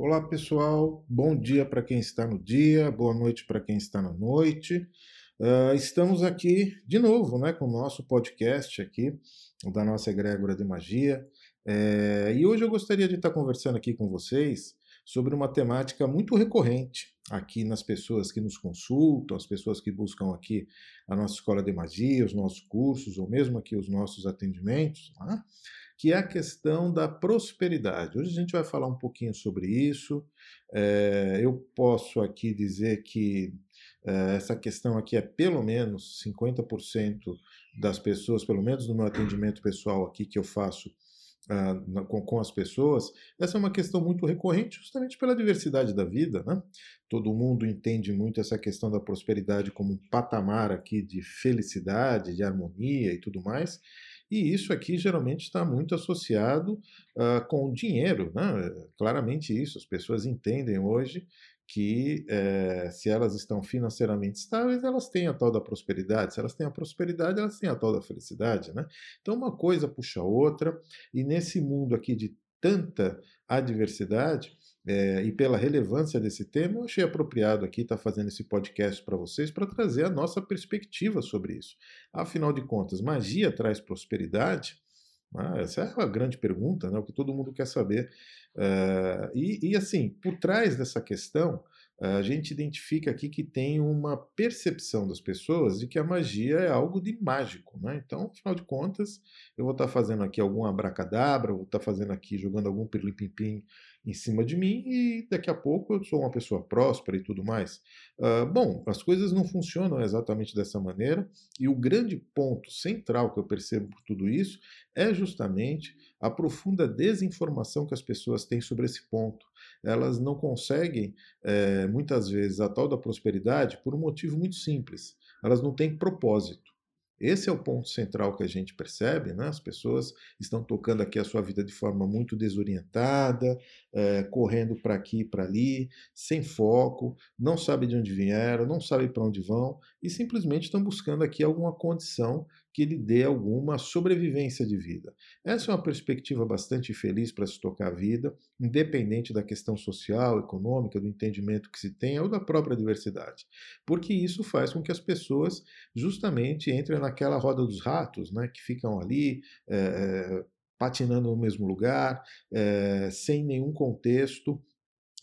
Olá pessoal, bom dia para quem está no dia, boa noite para quem está na noite. Uh, estamos aqui de novo, né, com o nosso podcast aqui da nossa egrégora de magia. É, e hoje eu gostaria de estar conversando aqui com vocês sobre uma temática muito recorrente aqui nas pessoas que nos consultam, as pessoas que buscam aqui a nossa escola de magia, os nossos cursos, ou mesmo aqui os nossos atendimentos. Né? Que é a questão da prosperidade. Hoje a gente vai falar um pouquinho sobre isso. É, eu posso aqui dizer que é, essa questão aqui é pelo menos 50% das pessoas, pelo menos no meu atendimento pessoal aqui que eu faço uh, com, com, as pessoas, essa é uma questão muito recorrente justamente pela diversidade da vida. Né? Todo mundo entende muito essa questão da prosperidade como um patamar aqui de felicidade, de harmonia e tudo mais. E isso aqui geralmente está muito associado uh, com o dinheiro, né? claramente isso. As pessoas entendem hoje que eh, se elas estão financeiramente estáveis, elas têm a tal da prosperidade. Se elas têm a prosperidade, elas têm a tal da felicidade. Né? Então, uma coisa puxa a outra, e nesse mundo aqui de tanta adversidade, é, e pela relevância desse tema, eu achei apropriado aqui estar fazendo esse podcast para vocês para trazer a nossa perspectiva sobre isso. Afinal de contas, magia traz prosperidade? Ah, essa é a grande pergunta, né? o que todo mundo quer saber. Uh, e, e, assim, por trás dessa questão, a gente identifica aqui que tem uma percepção das pessoas de que a magia é algo de mágico. Né? Então, afinal de contas, eu vou estar fazendo aqui algum abracadabra, vou estar fazendo aqui, jogando algum pirlim-pim-pim em cima de mim e daqui a pouco eu sou uma pessoa próspera e tudo mais. Uh, bom, as coisas não funcionam exatamente dessa maneira e o grande ponto central que eu percebo por tudo isso é justamente a profunda desinformação que as pessoas têm sobre esse ponto. Elas não conseguem, é, muitas vezes, a tal da prosperidade por um motivo muito simples. Elas não têm propósito. Esse é o ponto central que a gente percebe, né? As pessoas estão tocando aqui a sua vida de forma muito desorientada, é, correndo para aqui e para ali, sem foco, não sabe de onde vieram, não sabe para onde vão e simplesmente estão buscando aqui alguma condição que lhe dê alguma sobrevivência de vida. Essa é uma perspectiva bastante feliz para se tocar a vida, independente da questão social, econômica, do entendimento que se tenha ou da própria diversidade. Porque isso faz com que as pessoas justamente entrem naquela roda dos ratos, né, que ficam ali. É, patinando no mesmo lugar, é, sem nenhum contexto,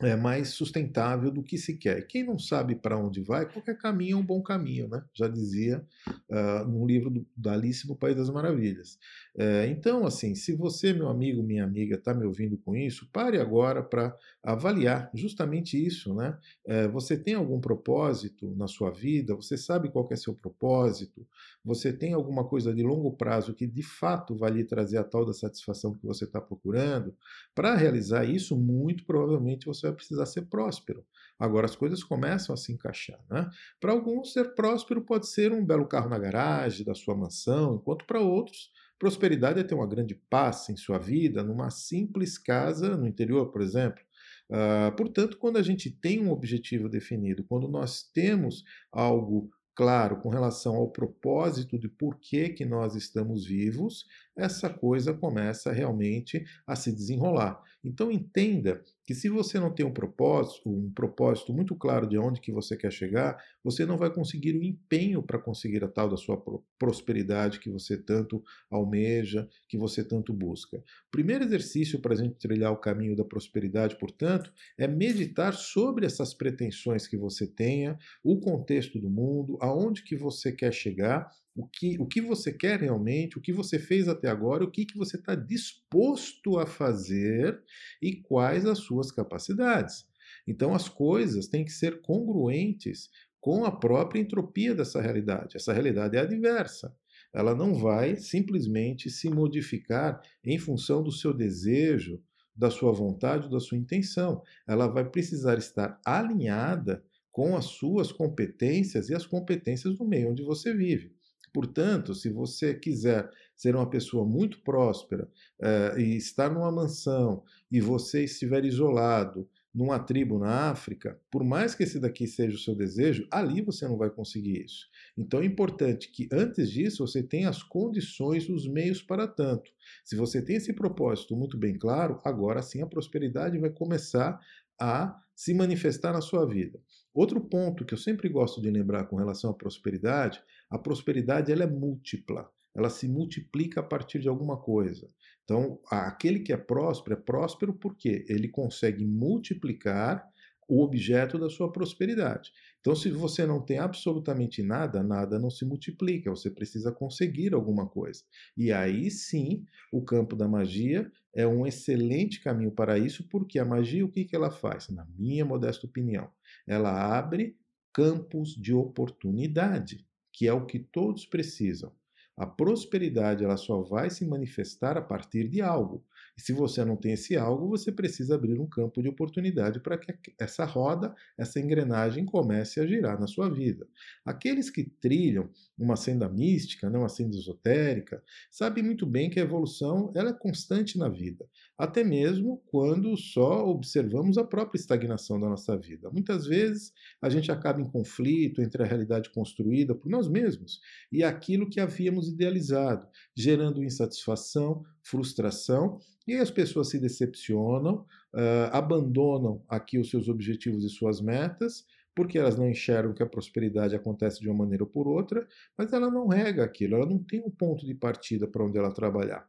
é, mais sustentável do que se quer. Quem não sabe para onde vai, qualquer caminho é um bom caminho, né? Já dizia uh, num livro do, da Alice no País das Maravilhas. É, então, assim, se você, meu amigo, minha amiga, está me ouvindo com isso, pare agora para avaliar justamente isso, né? É, você tem algum propósito na sua vida? Você sabe qual é seu propósito? Você tem alguma coisa de longo prazo que de fato vai lhe trazer a tal da satisfação que você está procurando? Para realizar isso, muito provavelmente você vai precisar ser próspero. Agora as coisas começam a se encaixar. Né? Para alguns, ser próspero pode ser um belo carro na garagem da sua mansão, enquanto para outros, prosperidade é ter uma grande paz em sua vida, numa simples casa no interior, por exemplo. Uh, portanto, quando a gente tem um objetivo definido, quando nós temos algo claro com relação ao propósito de por que, que nós estamos vivos, essa coisa começa realmente a se desenrolar. Então entenda que se você não tem um propósito, um propósito muito claro de onde que você quer chegar, você não vai conseguir o empenho para conseguir a tal da sua prosperidade que você tanto almeja, que você tanto busca. O primeiro exercício para a gente trilhar o caminho da prosperidade, portanto, é meditar sobre essas pretensões que você tenha, o contexto do mundo, aonde que você quer chegar o que, o que você quer realmente, o que você fez até agora, o que, que você está disposto a fazer e quais as suas capacidades. Então, as coisas têm que ser congruentes com a própria entropia dessa realidade. Essa realidade é adversa. Ela não vai simplesmente se modificar em função do seu desejo, da sua vontade, da sua intenção. Ela vai precisar estar alinhada com as suas competências e as competências do meio onde você vive. Portanto, se você quiser ser uma pessoa muito próspera uh, e estar numa mansão e você estiver isolado numa tribo na África, por mais que esse daqui seja o seu desejo, ali você não vai conseguir isso. Então é importante que antes disso você tenha as condições, os meios para tanto. Se você tem esse propósito muito bem claro, agora sim a prosperidade vai começar a se manifestar na sua vida. Outro ponto que eu sempre gosto de lembrar com relação à prosperidade, a prosperidade ela é múltipla, ela se multiplica a partir de alguma coisa. Então, aquele que é próspero é próspero porque ele consegue multiplicar o objeto da sua prosperidade. Então, se você não tem absolutamente nada, nada não se multiplica, você precisa conseguir alguma coisa. E aí sim, o campo da magia é um excelente caminho para isso, porque a magia, o que, que ela faz? Na minha modesta opinião, ela abre campos de oportunidade, que é o que todos precisam. A prosperidade ela só vai se manifestar a partir de algo. E se você não tem esse algo, você precisa abrir um campo de oportunidade para que essa roda, essa engrenagem comece a girar na sua vida. Aqueles que trilham uma senda mística, né, uma senda esotérica, sabem muito bem que a evolução ela é constante na vida, até mesmo quando só observamos a própria estagnação da nossa vida. Muitas vezes a gente acaba em conflito entre a realidade construída por nós mesmos e aquilo que havíamos idealizado, gerando insatisfação, frustração e as pessoas se decepcionam, uh, abandonam aqui os seus objetivos e suas metas, porque elas não enxergam que a prosperidade acontece de uma maneira ou por outra, mas ela não rega aquilo, ela não tem um ponto de partida para onde ela trabalhar.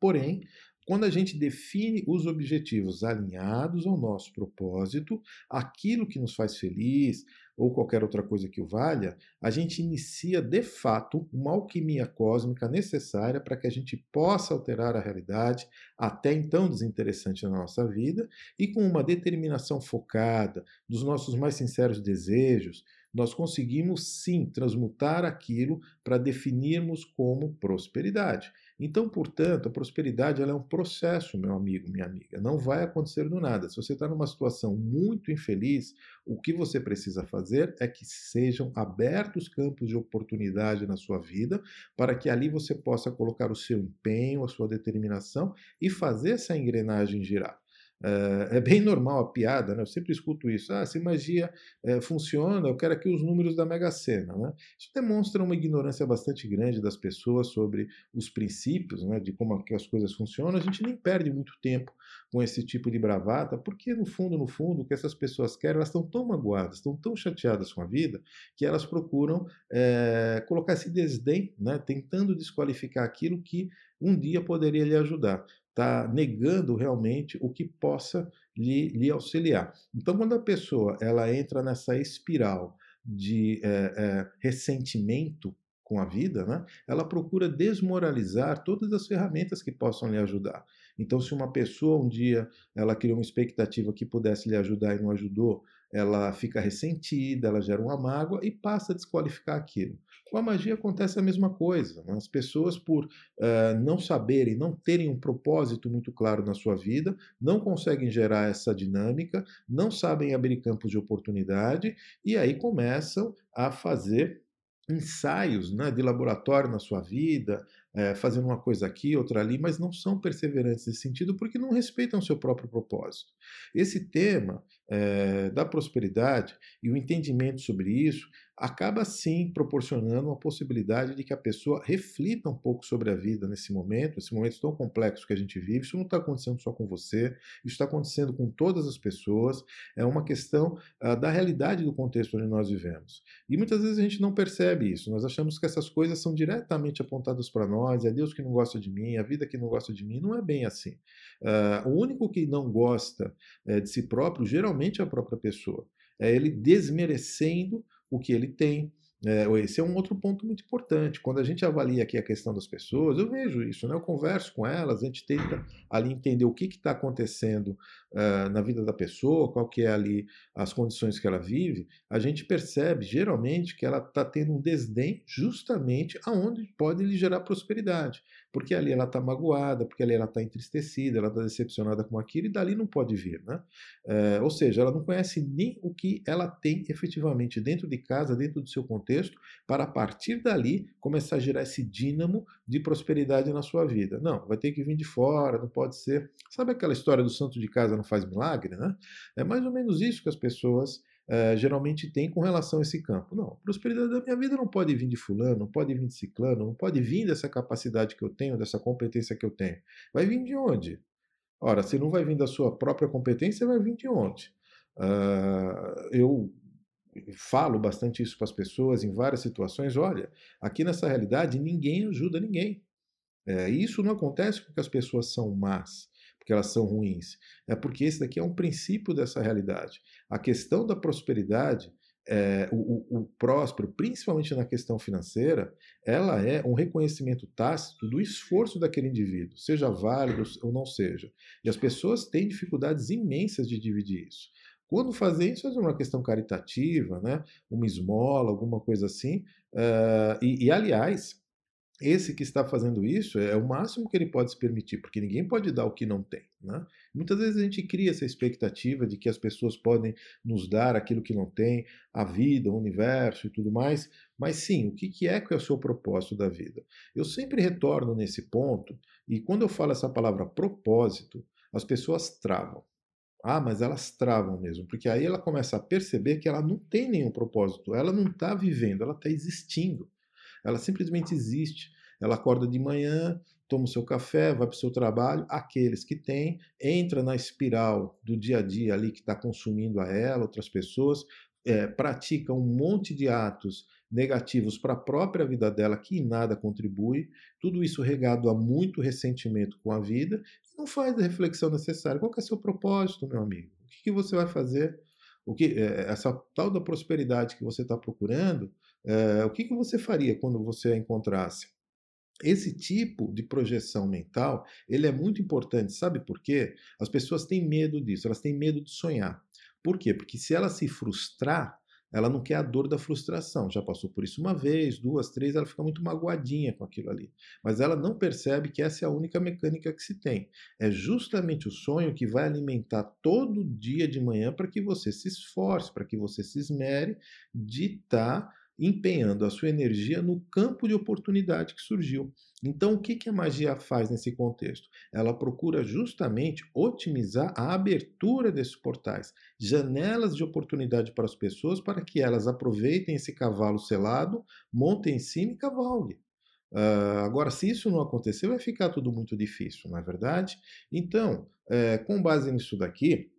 Porém, quando a gente define os objetivos alinhados ao nosso propósito, aquilo que nos faz feliz, ou qualquer outra coisa que o valha, a gente inicia de fato uma alquimia cósmica necessária para que a gente possa alterar a realidade, até então desinteressante na nossa vida, e com uma determinação focada dos nossos mais sinceros desejos, nós conseguimos sim transmutar aquilo para definirmos como prosperidade. Então, portanto, a prosperidade é um processo, meu amigo, minha amiga. Não vai acontecer do nada. Se você está numa situação muito infeliz, o que você precisa fazer é que sejam abertos campos de oportunidade na sua vida, para que ali você possa colocar o seu empenho, a sua determinação e fazer essa engrenagem girar. É, bem normal a piada, né? eu sempre escuto isso. Ah, se magia é, funciona, eu quero aqui os números da Mega Sena. Né? Isso demonstra uma ignorância bastante grande das pessoas sobre os princípios né, de como as coisas funcionam. A gente nem perde muito tempo com esse tipo de bravata, porque no fundo, no fundo, o que essas pessoas querem, elas estão tão magoadas, estão tão chateadas com a vida, que elas procuram é, colocar esse desdém, né, tentando desqualificar aquilo que um dia poderia lhe ajudar está negando realmente o que possa lhe, lhe, auxiliar. Então, quando a pessoa ela entra nessa espiral de é, é, ressentimento com a vida, né, ela procura desmoralizar todas as ferramentas que possam lhe ajudar. Então, se uma pessoa um dia ela criou uma expectativa que pudesse lhe ajudar e não ajudou, ela fica ressentida, ela gera uma mágoa e passa a desqualificar aquilo. Com a magia acontece a mesma coisa. Né? As pessoas, por uh, não saberem, não terem um propósito muito claro na sua vida, não conseguem gerar essa dinâmica, não sabem abrir campos de oportunidade e aí começam a fazer ensaios né, de laboratório na sua vida, é, fazendo uma coisa aqui, outra ali, mas não são perseverantes nesse sentido porque não respeitam o seu próprio propósito. Esse tema é, da prosperidade e o entendimento sobre isso acaba sim proporcionando uma possibilidade de que a pessoa reflita um pouco sobre a vida nesse momento, esse momento tão complexo que a gente vive. Isso não está acontecendo só com você, isso está acontecendo com todas as pessoas. É uma questão uh, da realidade do contexto onde nós vivemos. E muitas vezes a gente não percebe isso. Nós achamos que essas coisas são diretamente apontadas para nós. É Deus que não gosta de mim, a vida que não gosta de mim. Não é bem assim. Uh, o único que não gosta uh, de si próprio, geralmente, é a própria pessoa. É ele desmerecendo o que ele tem. É, esse é um outro ponto muito importante. Quando a gente avalia aqui a questão das pessoas, eu vejo isso, né? eu converso com elas, a gente tenta ali entender o que está acontecendo uh, na vida da pessoa, qual que é ali as condições que ela vive, a gente percebe geralmente que ela está tendo um desdém justamente aonde pode lhe gerar prosperidade porque ali ela está magoada, porque ali ela está entristecida, ela está decepcionada com aquilo e dali não pode vir, né? É, ou seja, ela não conhece nem o que ela tem efetivamente dentro de casa, dentro do seu contexto, para a partir dali começar a gerar esse dínamo de prosperidade na sua vida. Não, vai ter que vir de fora, não pode ser. Sabe aquela história do santo de casa não faz milagre, né? É mais ou menos isso que as pessoas uh, geralmente tem com relação a esse campo. Não, prosperidade da minha vida não pode vir de fulano, não pode vir de ciclano, não pode vir dessa capacidade que eu tenho, dessa competência que eu tenho. Vai vir de onde? Ora, se não vai vir da sua própria competência, vai vir de onde? Uh, eu falo bastante isso para as pessoas em várias situações. Olha, aqui nessa realidade ninguém ajuda ninguém. É, isso não acontece porque as pessoas são más, porque elas são ruins. É porque esse daqui é um princípio dessa realidade. A questão da prosperidade, é, o, o, o próspero, principalmente na questão financeira, ela é um reconhecimento tácito do esforço daquele indivíduo, seja válido ou não seja. E as pessoas têm dificuldades imensas de dividir isso. Quando fazer isso, é uma questão caritativa, né? uma esmola, alguma coisa assim. Uh, e, e, aliás, esse que está fazendo isso é o máximo que ele pode se permitir, porque ninguém pode dar o que não tem. Né? Muitas vezes a gente cria essa expectativa de que as pessoas podem nos dar aquilo que não tem, a vida, o universo e tudo mais, mas sim, o que é que é o seu propósito da vida? Eu sempre retorno nesse ponto, e quando eu falo essa palavra propósito, as pessoas travam. Ah, mas elas travam mesmo, porque aí ela começa a perceber que ela não tem nenhum propósito, ela não está vivendo, ela está existindo. Ela simplesmente existe. Ela acorda de manhã, toma o seu café, vai para o seu trabalho. Aqueles que têm, entra na espiral do dia a dia ali que está consumindo a ela, outras pessoas, é, pratica um monte de atos negativos para a própria vida dela que em nada contribui, tudo isso regado a muito ressentimento com a vida, não faz a reflexão necessária. Qual é o seu propósito, meu amigo? O que, que você vai fazer? O que é, essa tal da prosperidade que você está procurando, é, o que, que você faria quando você a encontrasse? Esse tipo de projeção mental, ele é muito importante, sabe por quê? As pessoas têm medo disso, elas têm medo de sonhar. Por quê? Porque se ela se frustrar, ela não quer a dor da frustração. Já passou por isso uma vez, duas, três, ela fica muito magoadinha com aquilo ali. Mas ela não percebe que essa é a única mecânica que se tem. É justamente o sonho que vai alimentar todo dia de manhã para que você se esforce, para que você se esmere de estar. Tá empenhando a sua energia no campo de oportunidade que surgiu. Então, o que, a magia faz nesse contexto? Ela procura justamente otimizar a abertura desses portais, janelas de oportunidade para as pessoas, para que elas aproveitem esse cavalo selado, montem em cima e cavalguem. Uh, agora, se isso não acontecer, vai ficar tudo muito difícil, não é verdade? Então, é, com base nisso daqui,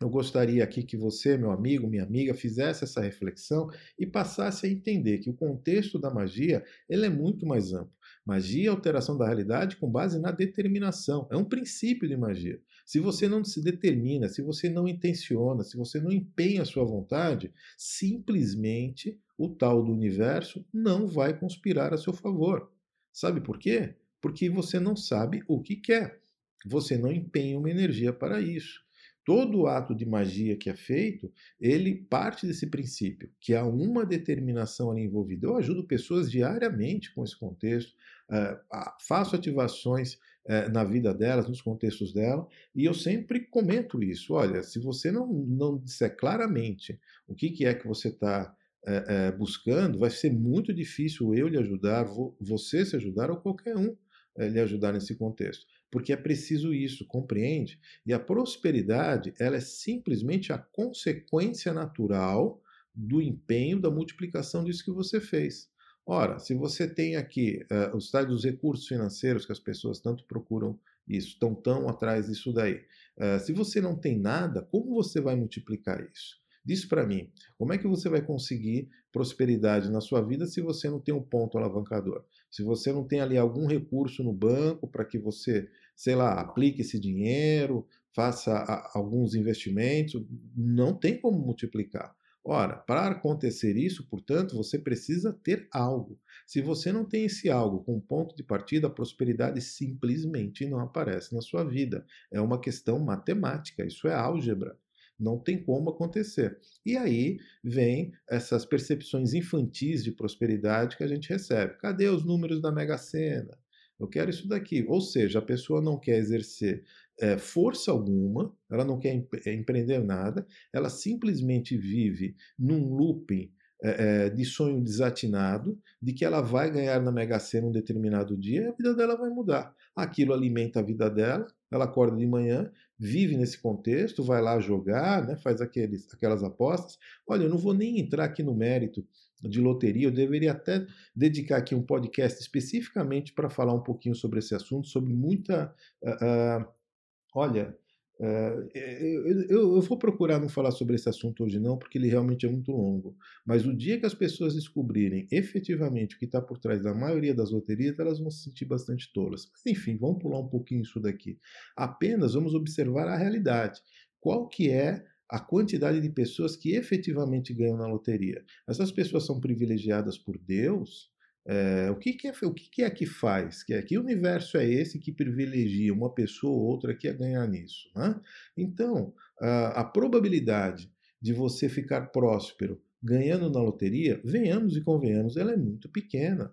eu gostaria aqui que você, meu amigo, minha amiga, fizesse essa reflexão e passasse a entender que o contexto da magia ele é muito mais amplo. Magia é alteração da realidade com base na determinação. É um princípio de magia. Se você não se determina, se você não intenciona, se você não empenha a sua vontade, simplesmente o tal do universo não vai conspirar a seu favor. Sabe por quê? Porque você não sabe o que quer. Você não empenha uma energia para isso. Todo ato de magia que é feito, ele parte desse princípio, que há uma determinação ali envolvida. Eu ajudo pessoas diariamente com esse contexto, uh, faço ativações uh, na vida delas, nos contextos dela, e eu sempre comento isso. Olha, se você não, não disser claramente o que, que é que você está uh, buscando, vai ser muito difícil eu lhe ajudar, você se ajudar ou qualquer um lhe ajudar nesse contexto porque é preciso isso, compreende? E a prosperidade, ela é simplesmente a consequência natural do empenho, da multiplicação disso que você fez. Ora, se você tem aqui uh, os dos recursos financeiros que as pessoas tanto procuram isso, estão tão atrás disso daí. Uh, se você não tem nada, como você vai multiplicar isso? Diz para mim, como é que você vai conseguir prosperidade na sua vida se você não tem um ponto alavancador? Se você não tem ali algum recurso no banco para que você sei lá, aplique esse dinheiro, faça alguns investimentos, não tem como multiplicar. Ora, para acontecer isso, portanto, você precisa ter algo. Se você não tem esse algo com ponto de partida, a prosperidade simplesmente não aparece na sua vida. É uma questão matemática, isso é álgebra. Não tem como acontecer. E aí vem essas percepções infantis de prosperidade que a gente recebe. Cadê os números da Mega Sena? Eu quero isso daqui. Ou seja, a pessoa não quer exercer é, força alguma, ela não quer eh, empreender nada, ela simplesmente vive num looping é, de sonho desatinado, de que ela vai ganhar na Mega Sena um determinado dia e a vida dela vai mudar. Aquilo alimenta a vida dela, ela acorda de manhã, vive nesse contexto, vai lá jogar, né, faz aqueles, aquelas apostas. Olha, eu não vou nem entrar aqui no mérito de loteria, eu deveria até dedicar aqui um podcast especificamente para falar um pouquinho sobre esse assunto, sobre muita. Uh, uh, Olha, é, eu, eu, eu, vou procurar não falar sobre esse assunto hoje, não, porque ele realmente é muito longo. Mas o dia que as pessoas descobrirem efetivamente o que está por trás da maioria das loterias, elas vão se sentir bastante tolas. Mas enfim, vamos pular um pouquinho isso daqui. Apenas vamos observar a realidade. Qual que é a quantidade de pessoas que efetivamente ganham na loteria? Essas pessoas são privilegiadas por Deus? É, o que, que, é, o que, que, é que faz? Que, é, que universo é esse que privilegia uma pessoa ou outra que a ganhar nisso? Né? Então, a, a probabilidade de você ficar próspero ganhando na loteria, venhamos e convenhamos, ela é muito pequena.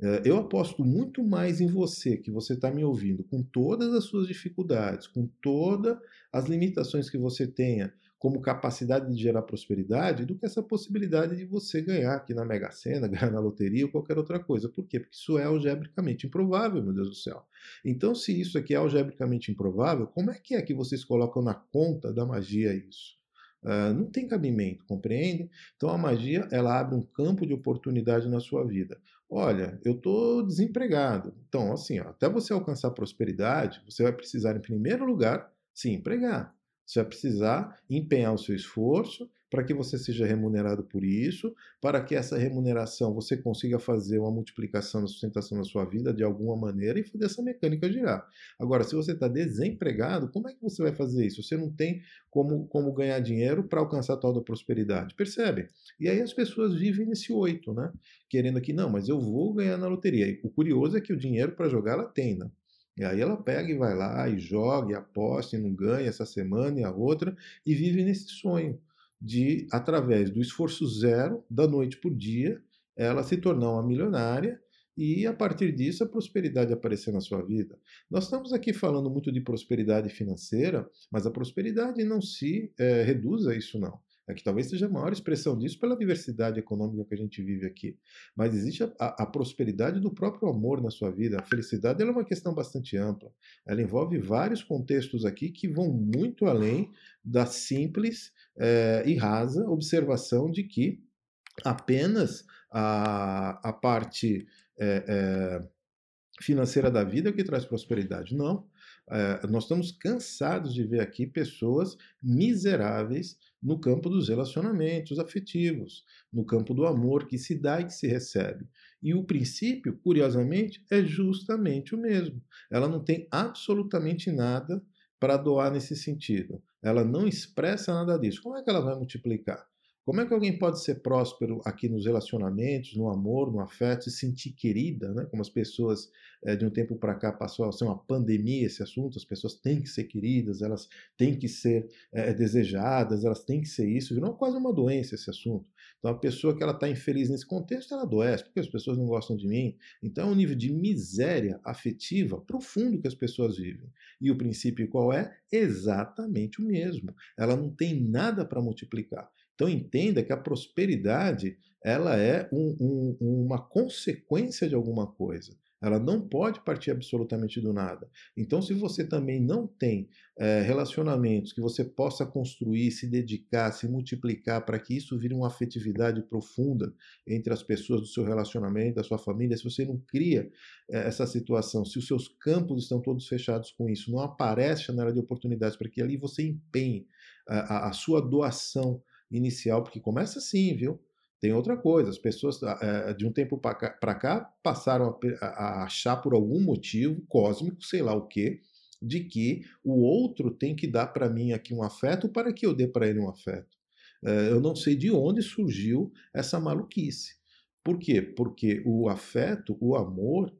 É, eu aposto muito mais em você, que você está me ouvindo, com todas as suas dificuldades, com todas as limitações que você tenha, como capacidade de gerar prosperidade do que essa possibilidade de você ganhar aqui na Mega Sena, ganhar na loteria ou qualquer outra coisa. Por quê? Porque isso é algebricamente improvável, meu Deus do céu. Então, se isso aqui é algebricamente improvável, como é que é que vocês colocam na conta da magia isso? Uh, não tem cabimento, compreende? Então a magia ela abre um campo de oportunidade na sua vida. Olha, eu estou desempregado. Então, assim, ó, até você alcançar prosperidade, você vai precisar, em primeiro lugar, se empregar. Você vai precisar empenhar o seu esforço para que você seja remunerado por isso, para que essa remuneração você consiga fazer uma multiplicação da sustentação da sua vida de alguma maneira e fazer essa mecânica girar. Agora, se você está desempregado, como é que você vai fazer isso? Você não tem como, como ganhar dinheiro para alcançar a prosperidade. Percebe? E aí as pessoas vivem nesse oito, né? Querendo que, não, mas eu vou ganhar na loteria. E o curioso é que o dinheiro para jogar ela tem, né? E aí ela pega e vai lá e joga, e aposta, e não ganha essa semana e a outra, e vive nesse sonho de, através do esforço zero, da noite por dia, ela se tornar uma milionária e, a partir disso, a prosperidade aparecer na sua vida. Nós estamos aqui falando muito de prosperidade financeira, mas a prosperidade não se é, reduz a isso, não. É que talvez seja a maior expressão disso pela diversidade econômica que a gente vive aqui. Mas existe a, a, prosperidade do próprio amor na sua vida. A felicidade é uma questão bastante ampla. Ela envolve vários contextos aqui que vão muito além da simples é, e rasa observação de que apenas a, a parte é, é, financeira da vida é o que traz prosperidade. Não. Nós estamos cansados de ver aqui pessoas miseráveis no campo dos relacionamentos afetivos, no campo do amor que se dá e que se recebe. E o princípio, curiosamente, é justamente o mesmo. Ela não tem absolutamente nada para doar nesse sentido. Ela não expressa nada disso. Como é que ela vai multiplicar? Como é que alguém pode ser próspero aqui nos relacionamentos, no amor, no afeto, se sentir querida, né? Como as pessoas é, de um tempo para cá passou a ser uma pandemia esse assunto, as pessoas têm que ser queridas, elas têm que ser é, desejadas, elas têm que ser isso, virou quase uma doença esse assunto. Então a pessoa que ela está infeliz nesse contexto, ela adoece, porque as pessoas não gostam de mim. Então é um nível de miséria afetiva profundo que as pessoas vivem. E o princípio qual é? Exatamente o mesmo. Ela não tem nada para multiplicar. Então entenda que a prosperidade ela é um, um, uma consequência de alguma coisa. Ela não pode partir absolutamente do nada. Então, se você também não tem é, relacionamentos que você possa construir, se dedicar, se multiplicar para que isso vire uma afetividade profunda entre as pessoas do seu relacionamento, da sua família, se você não cria é, essa situação, se os seus campos estão todos fechados com isso, não aparece janela de oportunidades para que ali você empenhe a, a, a sua doação inicial, porque começa assim, viu? Tem outra coisa, as pessoas é, de um tempo para cá, passaram a, achar por algum motivo cósmico, sei lá o quê, de que o outro tem que dar para mim aqui um afeto para que eu dê para ele um afeto. É, eu não sei de onde surgiu essa maluquice. Por quê? Porque o afeto, o amor,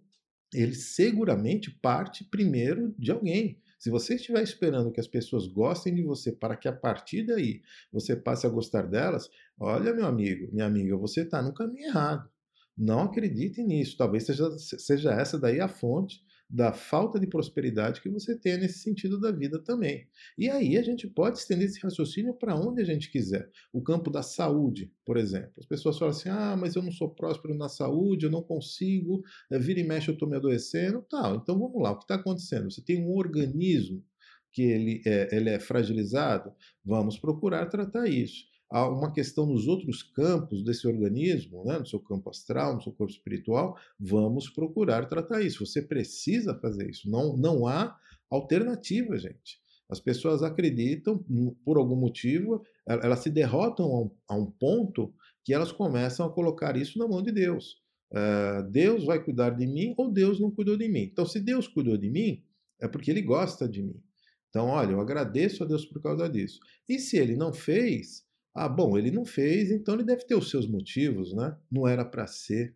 ele seguramente parte primeiro de alguém. Se você estiver esperando que as pessoas gostem de você para que a partir daí você passe a gostar delas, olha, meu amigo, minha amiga, você está no caminho errado. Não acredite nisso. Talvez seja, seja essa daí a fonte da falta de prosperidade que você tem nesse sentido da vida também. E aí a gente pode estender esse raciocínio para onde a gente quiser. O campo da saúde, por exemplo. As pessoas falam assim: ah, mas eu não sou próspero na saúde, eu não consigo, eh, vira e mexe, eu estou me adoecendo. Tal. Então vamos lá, o que está acontecendo? Você tem um organismo que ele é, ele é fragilizado, vamos procurar tratar isso. Há uma questão nos outros campos desse organismo, né, no seu campo astral, no seu corpo espiritual, vamos procurar tratar isso. Você precisa fazer isso. Não, não há alternativa, gente. As pessoas acreditam, por algum motivo, elas se derrotam a um, a um ponto que elas começam a colocar isso na mão de Deus. Uh, Deus vai cuidar de mim ou Deus não cuidou de mim. Então, se Deus cuidou de mim, é porque Ele gosta de mim. Então, olha, eu agradeço a Deus por causa disso. E se Ele não fez, ah, bom, Ele não fez, então Ele deve ter os seus motivos, né? Não era para ser.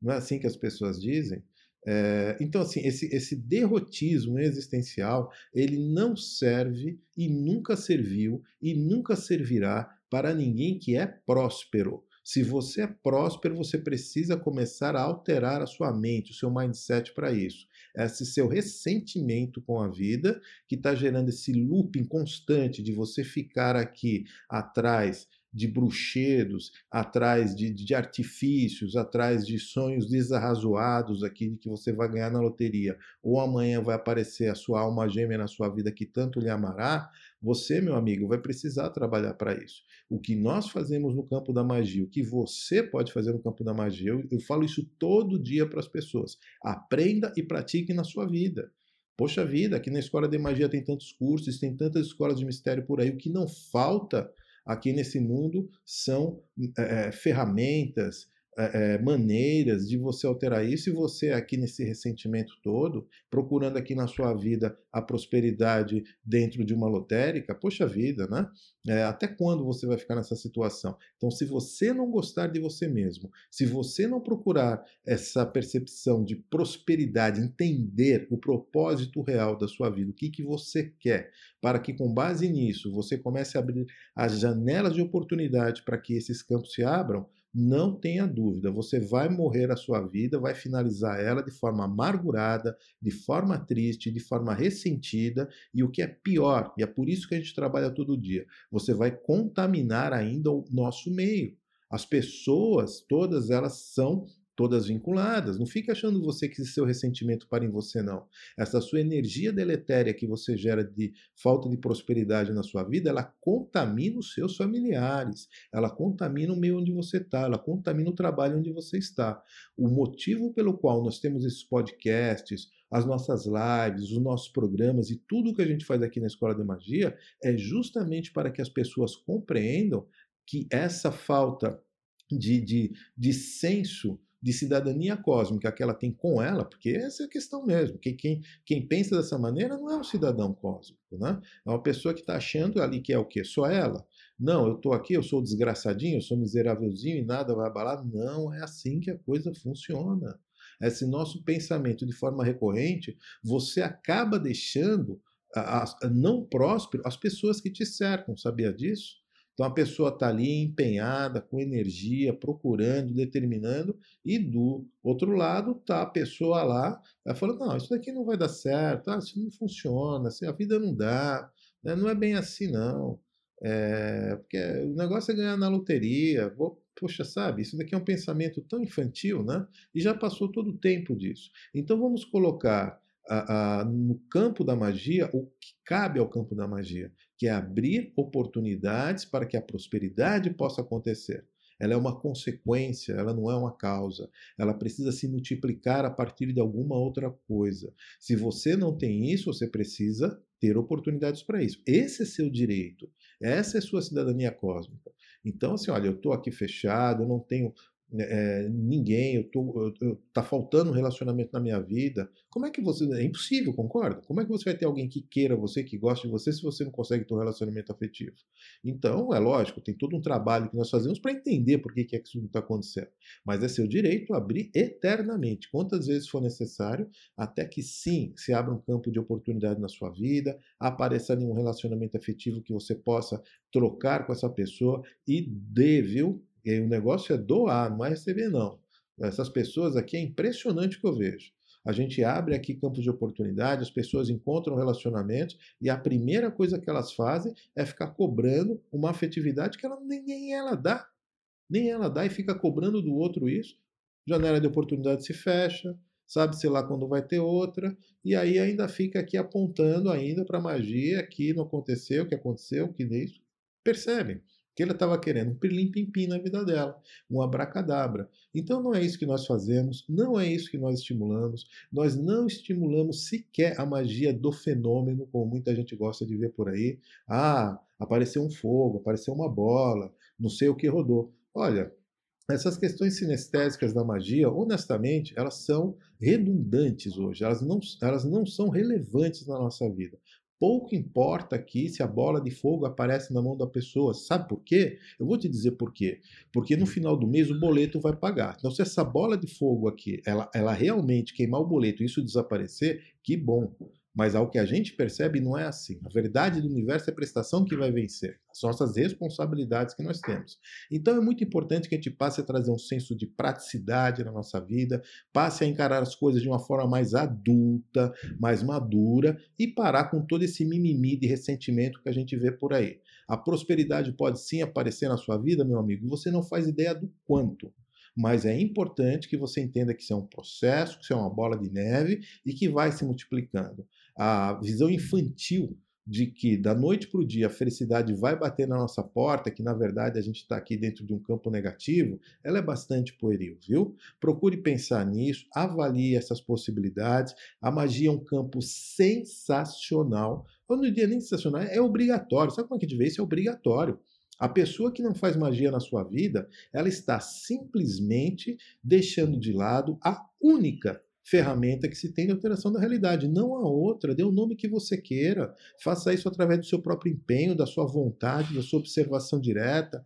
Não é assim que as pessoas dizem? É, então, assim, esse, esse derrotismo existencial, ele não serve e nunca serviu e nunca servirá para ninguém que é próspero. Se você é próspero, você precisa começar a alterar a sua mente, o seu mindset para isso. Esse seu ressentimento com a vida, que está gerando esse looping constante de você ficar aqui atrás de bruxedos, atrás de, de, artifícios, atrás de sonhos desarrazoados aqui de que você vai ganhar na loteria, ou amanhã vai aparecer a sua alma gêmea na sua vida que tanto lhe amará, você, meu amigo, vai precisar trabalhar para isso. O que nós fazemos no campo da magia, o que você pode fazer no campo da magia, eu, eu falo isso todo dia para as pessoas. Aprenda e pratique na sua vida. Poxa vida, aqui na Escola de Magia tem tantos cursos, tem tantas escolas de mistério por aí, o que não falta aqui nesse mundo são é, ferramentas, é, maneiras de você alterar isso e você aqui nesse ressentimento todo, procurando aqui na sua vida a prosperidade dentro de uma lotérica, poxa vida, né? É, até quando você vai ficar nessa situação? Então, se você não gostar de você mesmo, se você não procurar essa percepção de prosperidade, entender o propósito real da sua vida, o que, que você quer, para que com base nisso você comece a abrir as janelas de oportunidade para que esses campos se abram, não tenha dúvida, você vai morrer a sua vida, vai finalizar ela de forma amargurada, de forma triste, de forma ressentida, e o que é pior, e é por isso que a gente trabalha todo dia, você vai contaminar ainda o nosso meio. As pessoas, todas elas são todas vinculadas. Não fique achando você que seu ressentimento para em você, não. Essa sua energia deletéria que você gera de falta de prosperidade na sua vida, ela contamina os seus familiares, ela contamina o meio onde você está, ela contamina o trabalho onde você está. O motivo pelo qual nós temos esses podcasts, as nossas lives, os nossos programas e tudo que a gente faz aqui na Escola de Magia é justamente para que as pessoas compreendam que essa falta de, de, de senso de cidadania cósmica que ela tem com ela, porque essa é a questão mesmo. Quem, quem, quem pensa dessa maneira não é um cidadão cósmico, né? É uma pessoa que está achando ali que é o quê? Só ela. Não, eu estou aqui, eu sou desgraçadinho, eu sou miserávelzinho e nada vai abalar. Não, é assim que a coisa funciona. Esse nosso pensamento de forma recorrente, você acaba deixando a, a, não próspero as pessoas que te cercam, sabia disso? Então a pessoa está ali empenhada, com energia, procurando, determinando, e do outro lado está a pessoa lá, ela falando, não, isso daqui não vai dar certo, ah, isso não funciona, assim, a vida não dá, né? não é bem assim não. É, porque o negócio é ganhar na loteria, vou, poxa, sabe, isso daqui é um pensamento tão infantil, né? E já passou todo o tempo disso. Então vamos colocar a, no campo da magia o que cabe ao campo da magia que é abrir oportunidades para que a prosperidade possa acontecer. Ela é uma consequência, ela não é uma causa. Ela precisa se multiplicar a partir de alguma outra coisa. Se você não tem isso, você precisa ter oportunidades para isso. Esse é seu direito. Essa é sua cidadania cósmica. Então, assim, olha, eu estou aqui fechado, eu não tenho é, ninguém, eu tô, eu, eu, tá faltando um relacionamento na minha vida. Como é que você. É impossível, concorda? Como é que você vai ter alguém que queira você, que goste de você, se você não consegue ter um relacionamento afetivo? Então, é lógico, tem todo um trabalho que nós fazemos para entender por que, que é que isso não está acontecendo. Mas é seu direito abrir eternamente, quantas vezes for necessário, até que sim se abra um campo de oportunidade na sua vida, apareça ali um relacionamento afetivo que você possa trocar com essa pessoa e dê, viu? E o negócio é doar, não é receber, não. Essas pessoas aqui é impressionante que eu vejo. A gente abre aqui campos de oportunidade, as pessoas encontram relacionamentos e a primeira coisa que elas fazem é ficar cobrando uma afetividade que ela, nem ela dá. Nem ela dá e fica cobrando do outro isso. Janela de oportunidade se fecha, sabe-se lá quando vai ter outra, e aí ainda fica aqui apontando ainda para a magia que não aconteceu, que aconteceu, que nem isso. Percebem? Que ele estava querendo um pirlim-pim-pim na vida dela, um abracadabra. Então não é isso que nós fazemos, não é isso que nós estimulamos. Nós não estimulamos sequer a magia do fenômeno, como muita gente gosta de ver por aí. Ah, apareceu um fogo, apareceu uma bola, não sei o que rodou. Olha, essas questões sinestésicas da magia, honestamente, elas são redundantes hoje, elas não, elas não são relevantes na nossa vida. Pouco importa aqui se a bola de fogo aparece na mão da pessoa. Sabe por quê? Eu vou te dizer por quê. Porque no final do mês o boleto vai pagar. Então, se essa bola de fogo aqui, ela, ela realmente queimar o boleto e isso desaparecer, que bom. Mas ao que a gente percebe, não é assim. A verdade do universo é a prestação que vai vencer. São nossas responsabilidades que nós temos. Então é muito importante que a gente passe a trazer um senso de praticidade na nossa vida, passe a encarar as coisas de uma forma mais adulta, mais madura e parar com todo esse mimimi de ressentimento que a gente vê por aí. A prosperidade pode sim aparecer na sua vida, meu amigo, e você não faz ideia do quanto mas é importante que você entenda que isso é um processo, que isso é uma bola de neve e que vai se multiplicando a visão infantil de que da noite para o dia a felicidade vai bater na nossa porta, que na verdade a gente está aqui dentro de um campo negativo, ela é bastante pueril, viu? Procure pensar nisso, avalie essas possibilidades. A magia é um campo sensacional. Eu não diria nem sensacional, é obrigatório. Sabe como é que a gente vê isso? É obrigatório. A pessoa que não faz magia na sua vida, ela está simplesmente deixando de lado a única ferramenta que se tem de alteração da realidade, não a outra. Dê o nome que você queira. Faça isso através do seu próprio empenho, da sua vontade, da sua observação direta,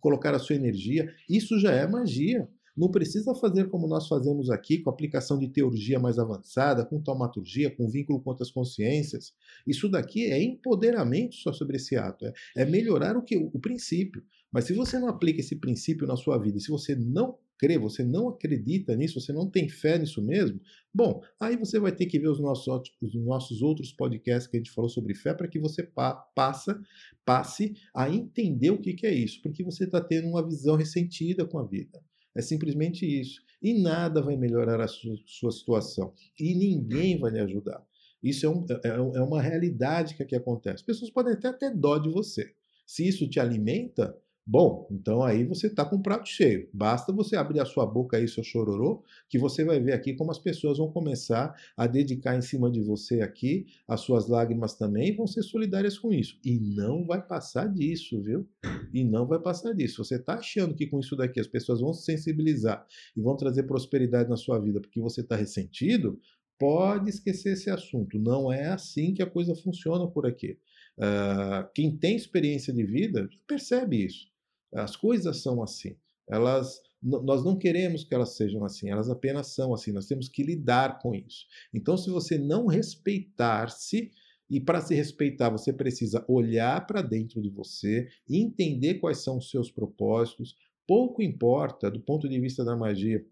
colocar a sua energia. Isso já é magia. Não precisa fazer como nós fazemos aqui, com aplicação de teologia mais avançada, com taumaturgia, com vínculo com outras consciências. Isso daqui é empoderamento só sobre esse ato, é, é melhorar o que o princípio. Mas se você não aplica esse princípio na sua vida, se você não crê, você não acredita nisso, você não tem fé nisso mesmo, bom, aí você vai ter que ver os nossos, os nossos outros podcasts que a gente falou sobre fé para que você pa passa, passe a entender o que, que é isso, porque você está tendo uma visão ressentida com a vida. É simplesmente isso. E nada vai melhorar a sua, sua situação. E ninguém vai lhe ajudar. Isso é, um, é, é uma realidade que aqui acontece. As pessoas podem até ter dó de você. Se isso te alimenta, Bom, então aí você está com o prato cheio. Basta você abrir a sua boca aí, seu chororô, que você vai ver aqui como as pessoas vão começar a dedicar em cima de você aqui as suas lágrimas também vão ser solidárias com isso. E não vai passar disso, viu? E não vai passar disso. Você está achando que com isso daqui as pessoas vão se sensibilizar e vão trazer prosperidade na sua vida porque você está ressentido? Pode esquecer esse assunto. Não é assim que a coisa funciona por aqui. Uh, quem tem experiência de vida percebe isso. As coisas são assim. Elas nós não queremos que elas sejam assim, elas apenas são assim. Nós temos que lidar com isso. Então, se você não respeitar-se, e para se respeitar, você precisa olhar para dentro de você, entender quais são os seus propósitos. Pouco importa, do ponto de vista da magia,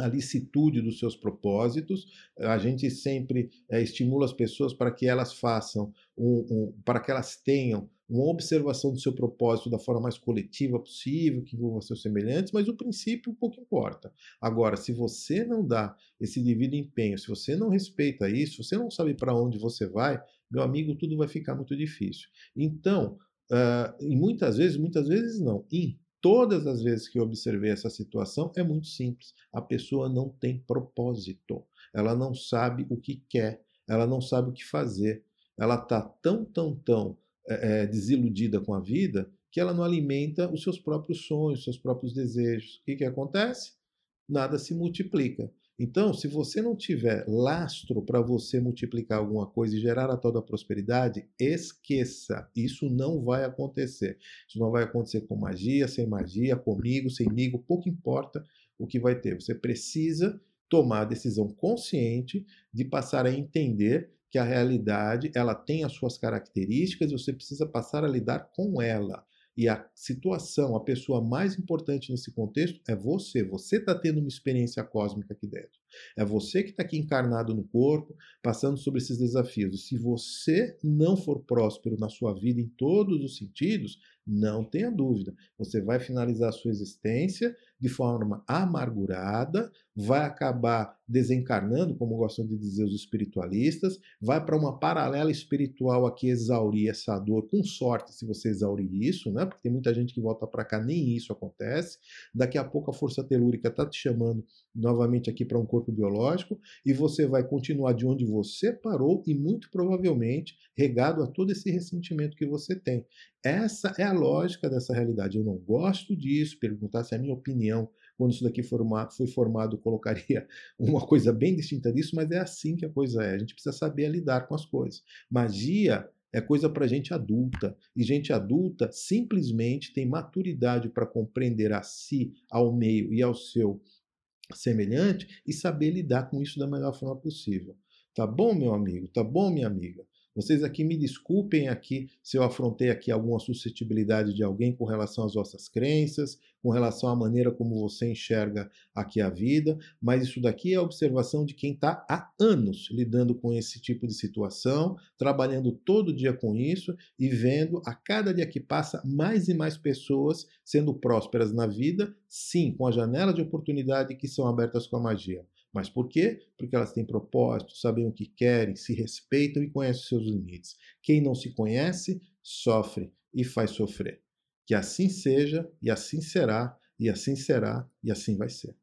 a licitude dos seus propósitos. A gente sempre é, estimula as pessoas para que elas façam, um, um, para que elas tenham uma observação do seu propósito da forma mais coletiva possível, que envolva seus semelhantes, mas o princípio pouco importa. Agora, se você não dá esse devido empenho, se você não respeita isso, você não sabe para onde você vai, meu amigo, tudo vai ficar muito difícil. Então, uh, e muitas vezes, muitas vezes não, em todas as vezes que eu observei essa situação, é muito simples. A pessoa não tem propósito, ela não sabe o que quer, ela não sabe o que fazer, ela está tão, tão, tão é, desiludida com a vida que ela não alimenta os seus próprios sonhos, os seus próprios desejos. O que, que acontece? Nada se multiplica. Então, se você não tiver lastro para você multiplicar alguma coisa e gerar a tal da prosperidade, esqueça. Isso não vai acontecer. Isso não vai acontecer com magia, sem magia, comigo, semigo, pouco importa o que vai ter. Você precisa tomar a decisão consciente de passar a entender que a realidade ela tem as suas características e você precisa passar a lidar com ela. E a situação, a pessoa mais importante nesse contexto é você. Você está tendo uma experiência cósmica aqui dentro. É você que está aqui encarnado no corpo, passando sobre esses desafios. E se você não for próspero na sua vida em todos os sentidos, não tenha dúvida, você vai finalizar a sua existência de forma amargurada, vai acabar desencarnando, como gostam de dizer os espiritualistas, vai para uma paralela espiritual aqui exaurir essa dor, com sorte se você exaurir isso, né? Porque tem muita gente que volta para cá, nem isso acontece. Daqui a pouco a força telúrica está te chamando novamente aqui para um corpo biológico e você vai continuar de onde você parou e muito provavelmente regado a todo esse ressentimento que você tem. Essa é a lógica dessa realidade. Eu não gosto disso. Perguntar se é a minha opinião quando isso daqui foi formado, colocaria uma coisa bem distinta disso, mas é assim que a coisa é. A gente precisa saber lidar com as coisas. Magia é coisa para gente adulta. E gente adulta simplesmente tem maturidade para compreender a si, ao meio e ao seu semelhante e saber lidar com isso da melhor forma possível. Tá bom, meu amigo? Tá bom, minha amiga? Vocês aqui me desculpem aqui se eu afrontei aqui alguma suscetibilidade de alguém com relação às vossas crenças, com relação à maneira como você enxerga aqui a vida, mas isso daqui é a observação de quem está há anos lidando com esse tipo de situação, trabalhando todo dia com isso e vendo a cada dia que passa mais e mais pessoas sendo prósperas na vida, sim, com a janela de oportunidade que são abertas com a magia. Mas por quê? Porque elas têm propósito, sabem o que querem, se respeitam e conhecem os seus limites. Quem não se conhece, sofre e faz sofrer. Que assim seja, e assim será, e assim será, e assim vai ser.